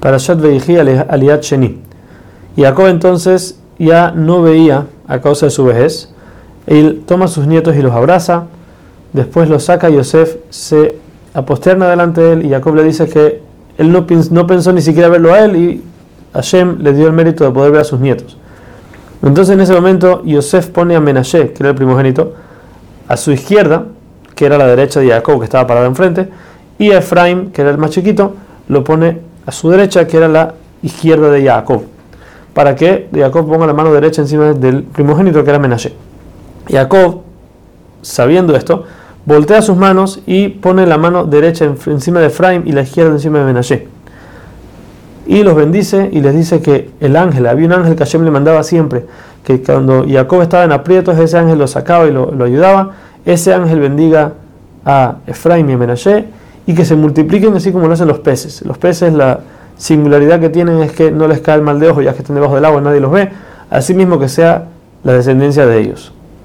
para Shat Veiji Aliat Sheni. Jacob entonces ya no veía a causa de su vejez. Él toma a sus nietos y los abraza. Después los saca Yosef, se aposterna delante de él y Jacob le dice que él no, no pensó ni siquiera verlo a él y Hashem le dio el mérito de poder ver a sus nietos. Entonces en ese momento Yosef pone a Menashe, que era el primogénito, a su izquierda, que era la derecha de Jacob, que estaba parado enfrente, y a Efraim, que era el más chiquito, lo pone a su derecha, que era la izquierda de Jacob, para que Jacob ponga la mano derecha encima del primogénito, que era Menashe. Jacob, sabiendo esto, voltea sus manos y pone la mano derecha encima de Efraim y la izquierda encima de Menashe y los bendice y les dice que el ángel, había un ángel que Hashem le mandaba siempre, que cuando Jacob estaba en aprietos, ese ángel lo sacaba y lo, ayudaba, ese ángel bendiga a Efraim y a Menashe y que se multipliquen así como lo hacen los peces. Los peces, la singularidad que tienen es que no les cae el mal de ojo, ya que están debajo del agua, nadie los ve, así mismo que sea la descendencia de ellos.